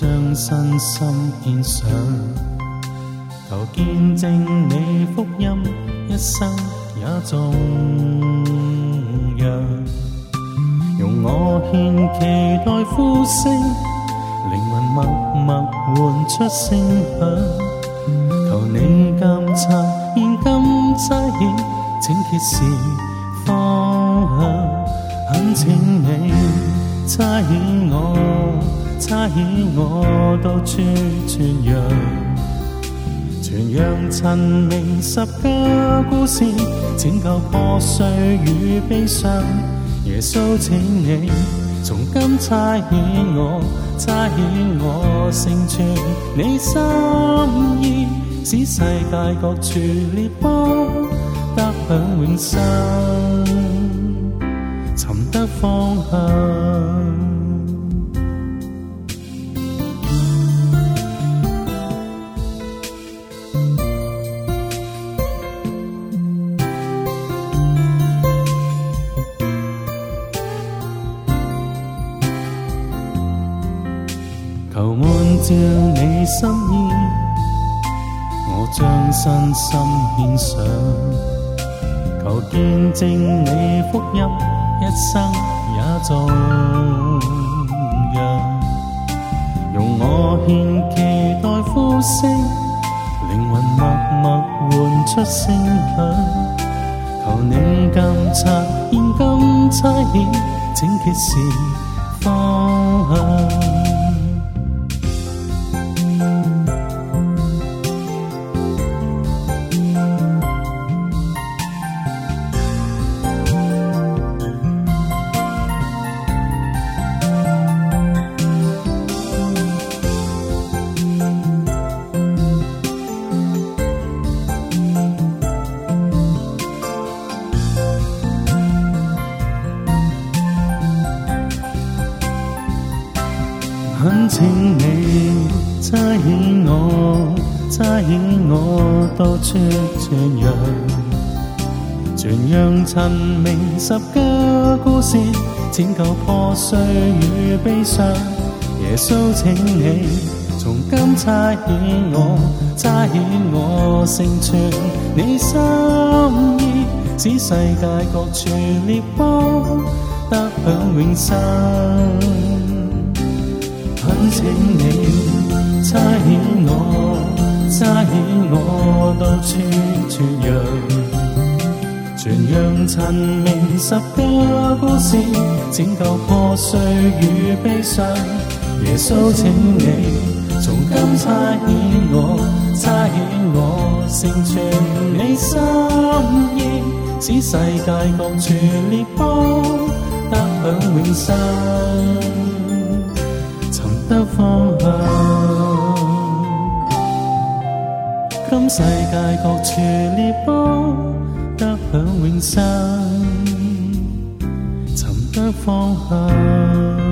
将身心献上，求见证你福音，一生也重扬。用我献期待呼声，灵魂默默唤出声响，求你监察现今差遣，请揭示方向。恳请你差遣我，差遣我到处传扬，传扬陈明十架故事，拯救破碎与悲伤。耶稣，请你从今差遣我，差遣我成全你心意，使世界各处列邦得享永生。寻得方向。求按照你心意，我将身心献上，求见证你福音。一生也颂扬，用我献期待呼声，灵魂默默唤出声响。求你监察现今差遣，请揭示方向。请你差遣我，差遣我到处传扬，传扬陈明十家故事，拯救破碎与悲伤。耶稣，请你从今差遣我，差遣我成全你心意，使世界各处列邦得享永生。差遣我，差遣我到处传扬，传扬陈明十个故事，拯救破碎与悲伤。耶稣，请你从今差遣我，差遣我成全你心意，使世界各处列邦得享永生。寻得方向，今世界各处猎波得享永生，寻得方向。